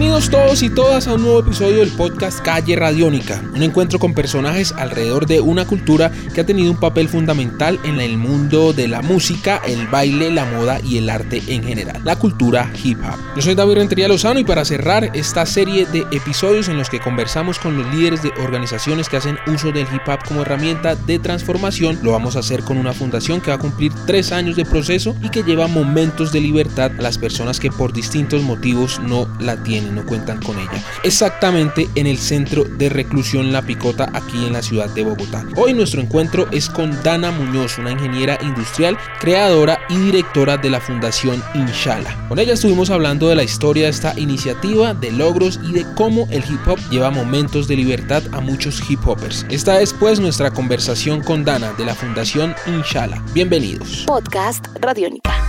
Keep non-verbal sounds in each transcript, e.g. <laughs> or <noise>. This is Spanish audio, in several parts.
Bienvenidos todos y todas a un nuevo episodio del podcast Calle Radiónica, un encuentro con personajes alrededor de una cultura que ha tenido un papel fundamental en el mundo de la música, el baile, la moda y el arte en general, la cultura hip hop. Yo soy David Rentería Lozano y para cerrar esta serie de episodios en los que conversamos con los líderes de organizaciones que hacen uso del hip hop como herramienta de transformación, lo vamos a hacer con una fundación que va a cumplir tres años de proceso y que lleva momentos de libertad a las personas que por distintos motivos no la tienen no cuentan con ella. Exactamente en el centro de reclusión La Picota aquí en la ciudad de Bogotá. Hoy nuestro encuentro es con Dana Muñoz, una ingeniera industrial, creadora y directora de la Fundación Inshallah. Con ella estuvimos hablando de la historia de esta iniciativa, de logros y de cómo el hip hop lleva momentos de libertad a muchos hip hoppers. Esta es pues nuestra conversación con Dana de la Fundación Inshallah. Bienvenidos. Podcast Radiónica.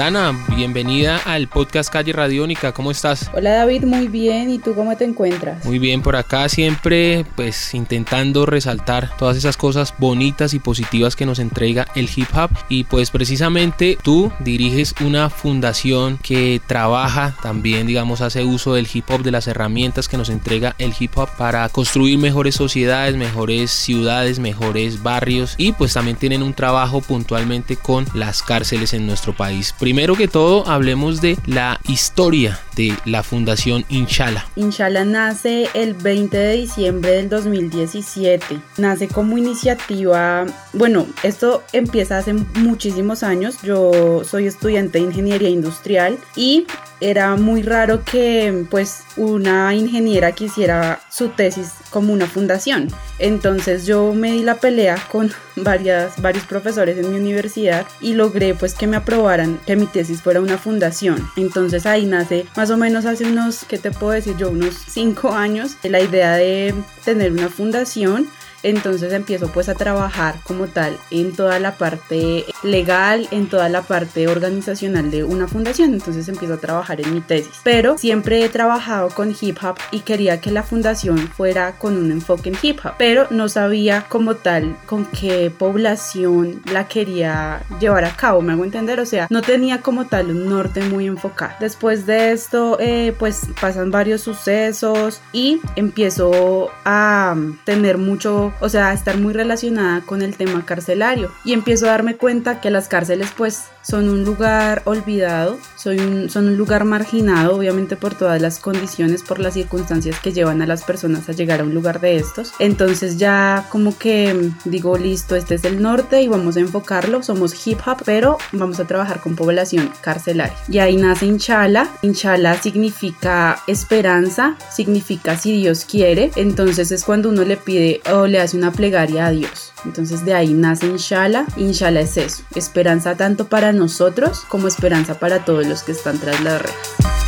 Dana, bienvenida al podcast Calle Radiónica, ¿cómo estás? Hola David, muy bien, ¿y tú cómo te encuentras? Muy bien, por acá siempre pues intentando resaltar todas esas cosas bonitas y positivas que nos entrega el hip hop y pues precisamente tú diriges una fundación que trabaja también digamos hace uso del hip hop, de las herramientas que nos entrega el hip hop para construir mejores sociedades, mejores ciudades, mejores barrios y pues también tienen un trabajo puntualmente con las cárceles en nuestro país primero que todo hablemos de la historia de la Fundación Inshallah. Inshallah nace el 20 de diciembre del 2017. Nace como iniciativa, bueno, esto empieza hace muchísimos años. Yo soy estudiante de ingeniería industrial y era muy raro que pues una ingeniera quisiera su tesis como una fundación. Entonces yo me di la pelea con <laughs> varias, varios profesores en mi universidad y logré pues que me aprobaran que mi tesis fuera una fundación. Entonces ahí nace más o menos hace unos, ¿qué te puedo decir yo? Unos cinco años la idea de tener una fundación entonces empiezo pues a trabajar como tal en toda la parte legal, en toda la parte organizacional de una fundación, entonces empiezo a trabajar en mi tesis. Pero siempre he trabajado con hip hop y quería que la fundación fuera con un enfoque en hip hop, pero no sabía como tal con qué población la quería llevar a cabo, me hago entender, o sea, no tenía como tal un norte muy enfocado. Después de esto, eh, pues pasan varios sucesos y empiezo a tener mucho o sea, estar muy relacionada con el tema carcelario. Y empiezo a darme cuenta que las cárceles pues son un lugar olvidado, son un, lugar marginado, obviamente por todas las condiciones, por las circunstancias que llevan a las personas a llegar a un lugar de estos. Entonces ya como que digo, listo, este es el norte y vamos a enfocarlo, somos hip hop, pero vamos a trabajar con población carcelaria. Y ahí nace Inchala. Inchala significa esperanza, significa si Dios quiere. Entonces es cuando uno le pide o le hace una plegaria a Dios. Entonces de ahí nace Inshallah. Inshallah es eso, esperanza tanto para nosotros como esperanza para todos los que están tras las rejas.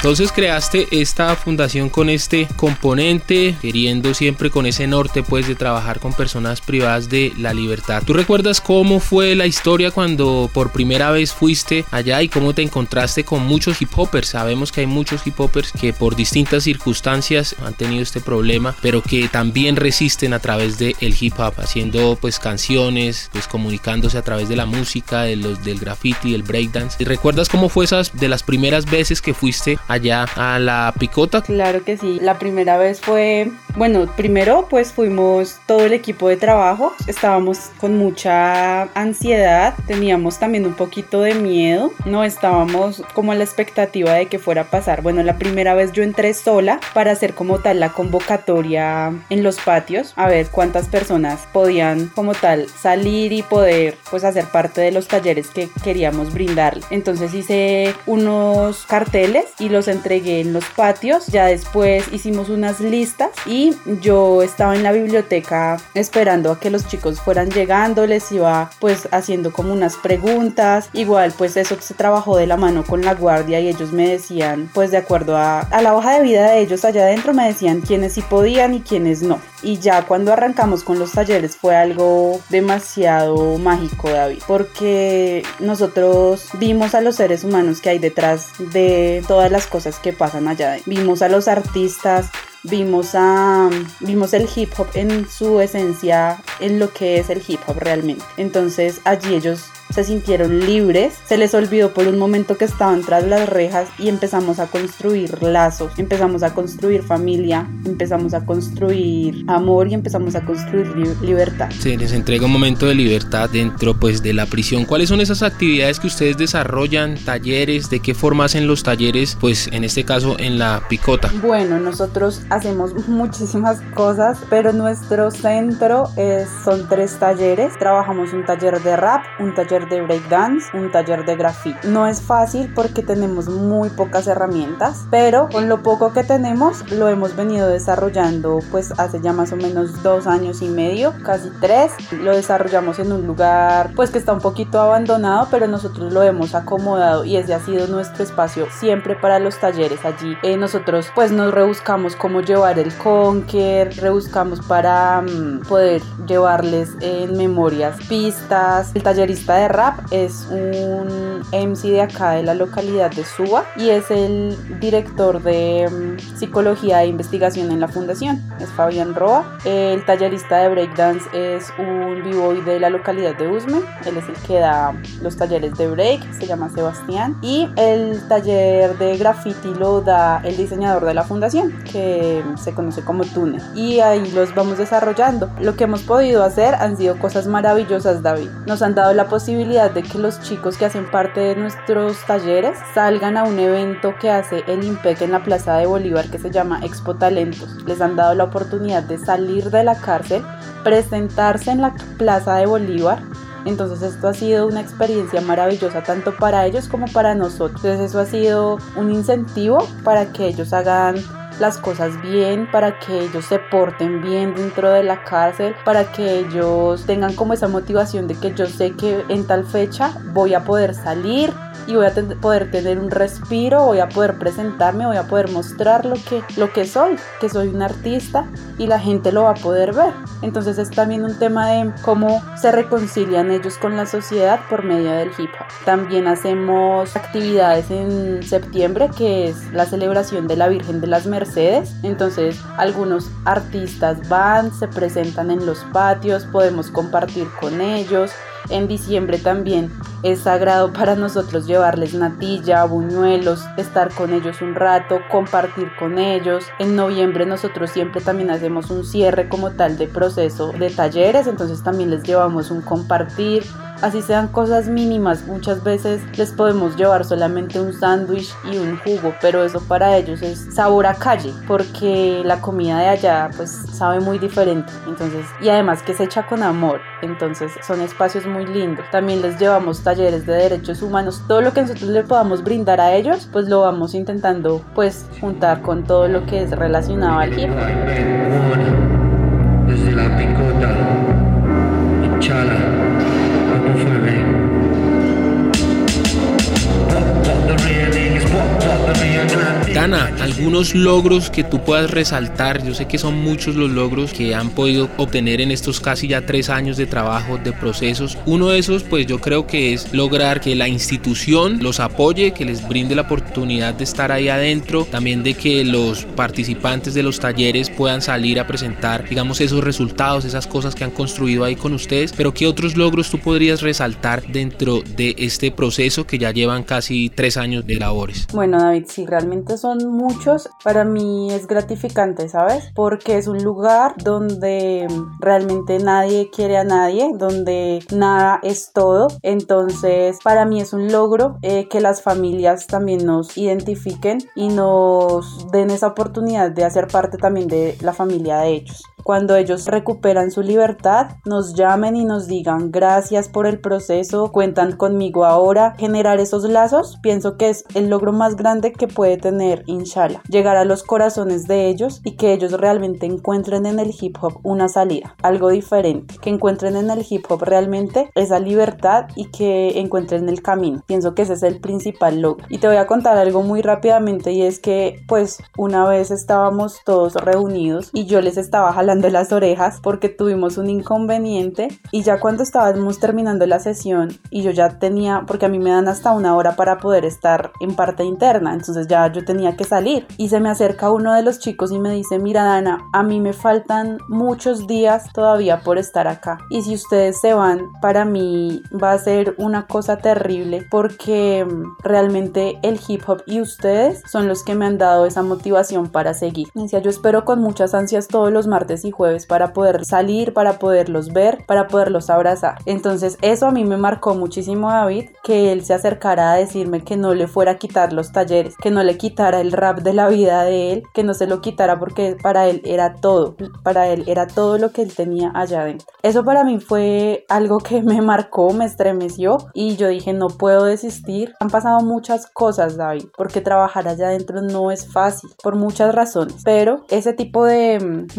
Entonces creaste esta fundación con este componente, queriendo siempre con ese norte pues de trabajar con personas privadas de la libertad. ¿Tú recuerdas cómo fue la historia cuando por primera vez fuiste allá y cómo te encontraste con muchos hip hoppers? Sabemos que hay muchos hip hoppers que por distintas circunstancias han tenido este problema, pero que también resisten a través del hip hop, haciendo pues canciones, pues comunicándose a través de la música, de los, del graffiti, del breakdance. ¿Y recuerdas cómo fue esas de las primeras veces que fuiste allá a la picota? Claro que sí, la primera vez fue, bueno, primero pues fuimos todo el equipo de trabajo, estábamos con mucha ansiedad, teníamos también un poquito de miedo, no estábamos como a la expectativa de que fuera a pasar. Bueno, la primera vez yo entré sola para hacer como tal la convocatoria en los patios, a ver cuántas personas podían como tal salir y poder pues hacer parte de los talleres que queríamos brindar. Entonces hice unos carteles y los entregué en los patios. Ya después hicimos unas listas y yo estaba en la biblioteca esperando a que los chicos fueran llegando, les iba pues haciendo como unas preguntas. Igual pues eso se trabajó de la mano con la guardia y ellos me decían pues de acuerdo a, a la hoja de vida de ellos allá adentro me decían quiénes sí podían y quiénes no. Y ya cuando arrancamos con los talleres fue algo demasiado mágico, David, porque nosotros vimos a los seres humanos que hay detrás de todas las cosas que pasan allá. Vimos a los artistas, vimos, a, vimos el hip hop en su esencia, en lo que es el hip hop realmente. Entonces allí ellos se sintieron libres, se les olvidó por un momento que estaban tras las rejas y empezamos a construir lazos, empezamos a construir familia, empezamos a construir amor y empezamos a construir libertad. Se les entrega un momento de libertad dentro pues de la prisión. ¿Cuáles son esas actividades que ustedes desarrollan? ¿Talleres? ¿De qué forma hacen los talleres? Pues en este caso en la picota. Bueno, nosotros hacemos <laughs> muchísimas cosas, pero nuestro centro es, son tres talleres. Trabajamos un taller de rap, un taller de breakdance, un taller de graffiti. No es fácil porque tenemos muy pocas herramientas, pero con lo poco que tenemos lo hemos venido desarrollando pues hace ya más o menos dos años y medio, casi tres. Lo desarrollamos en un lugar pues que está un poquito abandonado, pero nosotros lo hemos acomodado y ese ha sido nuestro espacio siempre para los talleres allí. Eh, nosotros pues nos rebuscamos cómo llevar el conquer, rebuscamos para mm, poder llevarles en memorias pistas. El tallerista de rap es un MC de acá de la localidad de Suba y es el director de mm, psicología e investigación en la fundación, es Fabián Roa. El tallerista de breakdance es un b-boy de la localidad de Usme, él es el que da los talleres de break, se llama Sebastián. Y el taller de graffiti lo da el diseñador de la fundación, que se conoce como Tune. Y ahí los vamos desarrollando. Lo que hemos podido hacer han sido cosas maravillosas, David. Nos han dado la posibilidad de que los chicos que hacen parte de nuestros talleres salgan a un evento que hace el IMPEC en la Plaza de Bolívar que se llama Expo Talentos. Les han dado la oportunidad de salir de la cárcel, presentarse en la Plaza de Bolívar entonces esto ha sido una experiencia maravillosa tanto para ellos como para nosotros. Entonces eso ha sido un incentivo para que ellos hagan las cosas bien, para que ellos se porten bien dentro de la cárcel, para que ellos tengan como esa motivación de que yo sé que en tal fecha voy a poder salir y voy a poder tener un respiro, voy a poder presentarme, voy a poder mostrar lo que, lo que soy, que soy un artista y la gente lo va a poder ver. Entonces es también un tema de cómo se reconcilian ellos con la sociedad por medio del hip hop. También hacemos actividades en septiembre que es la celebración de la Virgen de las Mercedes. Entonces algunos artistas van, se presentan en los patios, podemos compartir con ellos. En diciembre también es sagrado <laughs> para nosotros llevarles natilla, buñuelos, estar con ellos un rato, compartir con ellos. En noviembre nosotros siempre también hacemos un cierre como tal de proceso de talleres, entonces también les llevamos un compartir así sean cosas mínimas. Muchas veces les podemos llevar solamente un sándwich y un jugo, pero eso para ellos es sabor a calle, porque la comida de allá pues sabe muy diferente. Entonces, y además que se echa con amor. Entonces, son espacios muy lindos. También les llevamos talleres de derechos humanos. Todo lo que nosotros le podamos brindar a ellos, pues lo vamos intentando pues juntar con todo lo que es relacionado al hip. Mm-hmm. Dana, algunos logros que tú puedas resaltar, yo sé que son muchos los logros que han podido obtener en estos casi ya tres años de trabajo, de procesos. Uno de esos, pues yo creo que es lograr que la institución los apoye, que les brinde la oportunidad de estar ahí adentro, también de que los participantes de los talleres puedan salir a presentar, digamos, esos resultados, esas cosas que han construido ahí con ustedes. Pero ¿qué otros logros tú podrías resaltar dentro de este proceso que ya llevan casi tres años de labores? Bueno, David, sí, realmente son muchos, para mí es gratificante, ¿sabes? Porque es un lugar donde realmente nadie quiere a nadie, donde nada es todo. Entonces, para mí es un logro eh, que las familias también nos identifiquen y nos den esa oportunidad de hacer parte también de la familia de ellos cuando ellos recuperan su libertad, nos llamen y nos digan gracias por el proceso, cuentan conmigo ahora. Generar esos lazos pienso que es el logro más grande que puede tener Inshallah. Llegar a los corazones de ellos y que ellos realmente encuentren en el hip hop una salida, algo diferente, que encuentren en el hip hop realmente esa libertad y que encuentren el camino. Pienso que ese es el principal logro. Y te voy a contar algo muy rápidamente y es que pues una vez estábamos todos reunidos y yo les estaba jalando jalando las orejas porque tuvimos un inconveniente y ya cuando estábamos terminando la sesión y yo ya tenía, porque a mí me dan hasta una hora para poder estar en parte interna, entonces ya yo tenía que salir y se me acerca uno de los chicos y me dice, mira Dana, a mí me faltan muchos días todavía por estar acá y si ustedes se van, para mí va a ser una cosa terrible porque mm, realmente el hip hop y ustedes son los que me han dado esa motivación para seguir. Decía, yo espero con muchas ansias todos los martes y jueves para poder salir, para poderlos ver, para poderlos abrazar. Entonces eso a mí me marcó muchísimo David, que él se acercara a decirme que no le fuera a quitar los talleres, que no le quitara el rap de la vida de él, que no se lo quitara porque para él era todo, para él era todo lo que él tenía allá adentro. Eso para mí fue algo que me marcó, me estremeció y yo dije no puedo desistir. Han pasado muchas cosas David, porque trabajar allá adentro no es fácil por muchas razones, pero ese tipo de mm,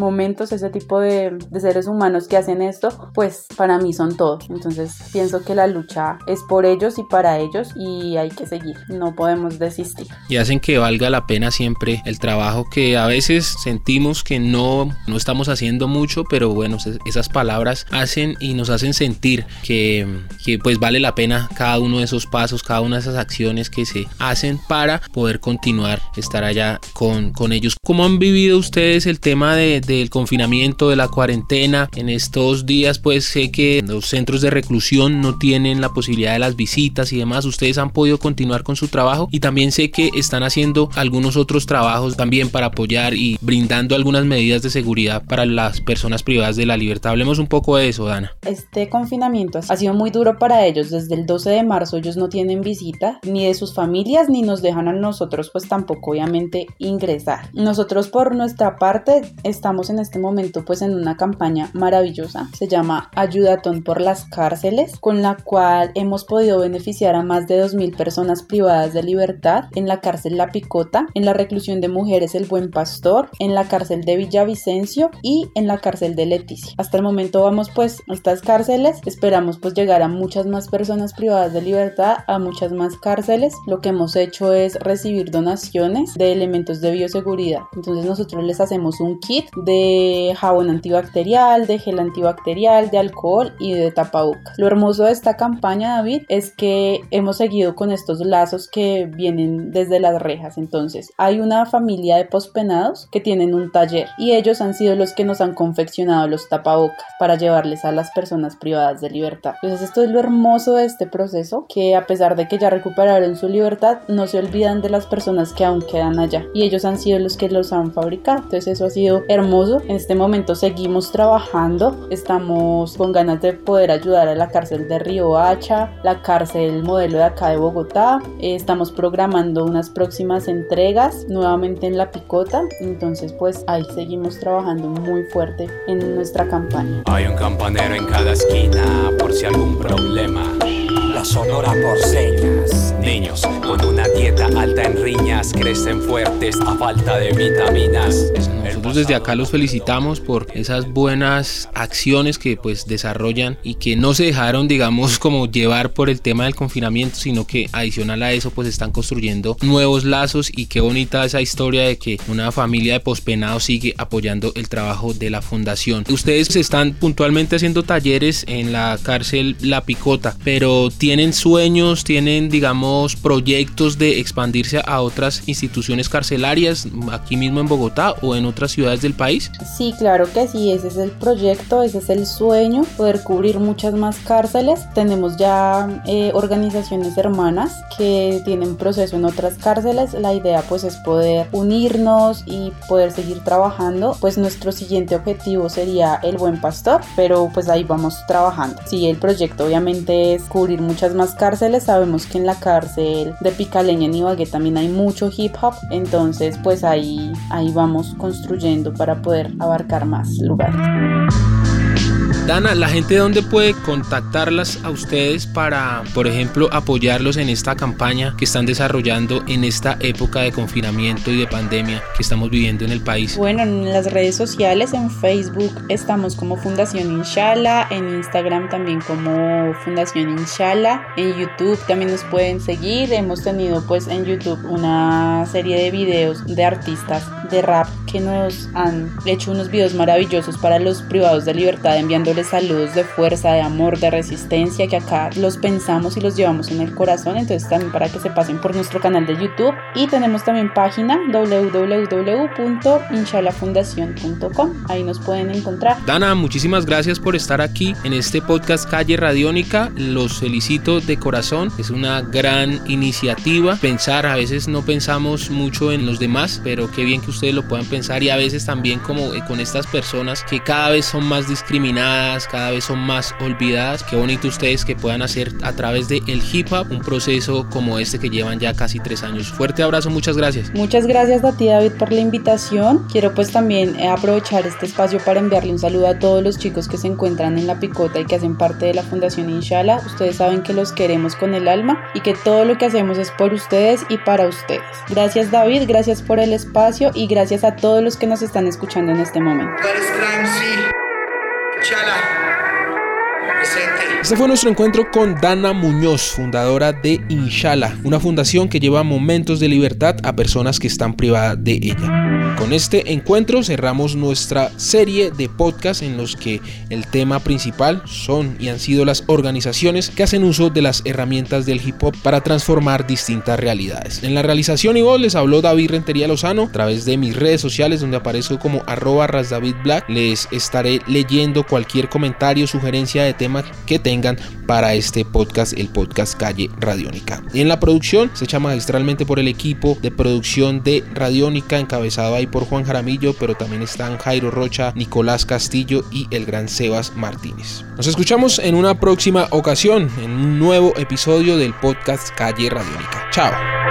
ese tipo de, de seres humanos que hacen esto, pues para mí son todos. Entonces pienso que la lucha es por ellos y para ellos y hay que seguir, no podemos desistir. Y hacen que valga la pena siempre el trabajo que a veces sentimos que no, no estamos haciendo mucho, pero bueno, esas palabras hacen y nos hacen sentir que, que pues vale la pena cada uno de esos pasos, cada una de esas acciones que se hacen para poder continuar, estar allá con, con ellos. ¿Cómo han vivido ustedes el tema de, del confinamiento, de la cuarentena? En estos días pues sé que los centros de reclusión no tienen la posibilidad de las visitas y demás. Ustedes han podido continuar con su trabajo y también sé que están haciendo algunos otros trabajos también para apoyar y brindando algunas medidas de seguridad para las personas privadas de la libertad. Hablemos un poco de eso, Dana. Este confinamiento ha sido muy duro para ellos. Desde el 12 de marzo ellos no tienen visita ni de sus familias ni nos dejan a nosotros pues tampoco obviamente ingresar. Nosotros por nuestra parte estamos en este momento pues en una campaña maravillosa. Se llama Ayudatón por las cárceles con la cual hemos podido beneficiar a más de 2.000 personas privadas de libertad en la cárcel La Picota, en la reclusión de mujeres El Buen Pastor, en la cárcel de Villavicencio y en la cárcel de Leticia. Hasta el momento vamos pues a estas cárceles, esperamos pues llegar a muchas más personas privadas de libertad, a muchas más cárceles. Lo que hemos hecho es recibir donaciones de elementos de bioseguridad. Entonces nosotros les hacemos un kit de jabón antibacterial, de gel antibacterial, de alcohol y de tapabocas. Lo hermoso de esta campaña, David, es que hemos seguido con estos lazos que vienen desde las rejas. Entonces hay una familia de pospenados que tienen un taller y ellos han sido los que nos han confeccionado los tapabocas para llevarles a las personas privadas de libertad. Entonces esto es lo hermoso de este proceso, que a pesar de que ya recuperaron su libertad, no se olvidan de las personas que aún quedan allá y ellos han sido los que los han fabricado. Entonces eso ha sido hermoso. En este momento seguimos trabajando, estamos con ganas de poder ayudar a la cárcel de Río Hacha, la cárcel modelo de acá de Bogotá. estamos programando unas próximas entregas nuevamente en La Picota. Entonces pues ahí seguimos trabajando muy fuerte en nuestra campaña. Hay un campanero en cada esquina por si algún problema. Sonora por señas. Niños con una dieta alta en riñas crecen fuertes a falta de vitaminas. Nosotros desde acá los felicitamos por esas buenas acciones que pues desarrollan y que no se dejaron digamos como llevar por el tema del confinamiento, sino que adicional a eso pues están construyendo nuevos lazos y qué bonita esa historia de que una familia de pospenados sigue apoyando el trabajo de la fundación. Ustedes están puntualmente haciendo talleres en la cárcel La Picota, pero tienen sueños, tienen digamos proyectos de expandirse a otras instituciones carcelarias aquí mismo en Bogotá o en otras ciudades del país? Sí, claro que sí, ese es el proyecto, ese es el sueño, poder cubrir muchas más cárceles. Tenemos ya eh, organizaciones hermanas que tienen proceso en otras cárceles. La idea pues es poder unirnos y poder seguir trabajando. Pues nuestro siguiente objetivo sería el buen pastor, pero pues ahí vamos trabajando. Sí, el proyecto obviamente es cubrir muchas más cárceles. Sabemos que en la cárcel de Picaleña en Ibagué también hay mucho hip hop, entonces pues ahí, ahí vamos construyendo para poder abarcar más lugares. Dana, ¿la gente dónde puede contactarlas a ustedes para, por ejemplo, apoyarlos en esta campaña que están desarrollando en esta época de confinamiento y de pandemia que estamos viviendo en el país? Bueno, en las redes sociales, en Facebook estamos como Fundación Inshallah, en Instagram también como Fundación Inshallah, en YouTube también nos pueden seguir. Hemos tenido pues en YouTube una serie de videos de artistas de rap que nos han hecho unos videos maravillosos para los privados de libertad enviándoles saludos de fuerza, de amor, de resistencia que acá los pensamos y los llevamos en el corazón. Entonces también para que se pasen por nuestro canal de YouTube y tenemos también página www.inshalahfundación.com. Ahí nos pueden encontrar. Dana, muchísimas gracias por estar aquí en este podcast Calle Radiónica. Los felicito de corazón. Es una gran iniciativa. Pensar, a veces no pensamos mucho en los demás, pero qué bien que ustedes lo puedan pensar y a veces también como eh, con estas personas que cada vez son más discriminadas, cada vez son más olvidadas. Qué bonito ustedes que puedan hacer a través de el hip hop un proceso como este que llevan ya casi tres años. Fuerte abrazo, muchas gracias. Muchas gracias a ti David por la invitación. Quiero pues también eh, aprovechar este espacio para enviarle un saludo a todos los chicos que se encuentran en la picota y que hacen parte de la Fundación Inshallah. Ustedes saben que los queremos con el alma y que todo lo que hacemos es por ustedes y para ustedes. Gracias David, gracias por el espacio y gracias a todos los que nos están escuchando en este momento. Chala. Presenta. Este fue nuestro encuentro con Dana Muñoz, fundadora de Inshallah, una fundación que lleva momentos de libertad a personas que están privadas de ella. Con este encuentro cerramos nuestra serie de podcasts en los que el tema principal son y han sido las organizaciones que hacen uso de las herramientas del hip hop para transformar distintas realidades. En la realización y voz les habló David Rentería Lozano a través de mis redes sociales donde aparezco como arroba rasdavidblack. Les estaré leyendo cualquier comentario, sugerencia de tema que tengan para este podcast, el podcast Calle Radiónica. En la producción se echa magistralmente por el equipo de producción de Radiónica encabezado ahí por Juan Jaramillo, pero también están Jairo Rocha, Nicolás Castillo y el gran Sebas Martínez. Nos escuchamos en una próxima ocasión, en un nuevo episodio del podcast Calle Radiónica. Chao.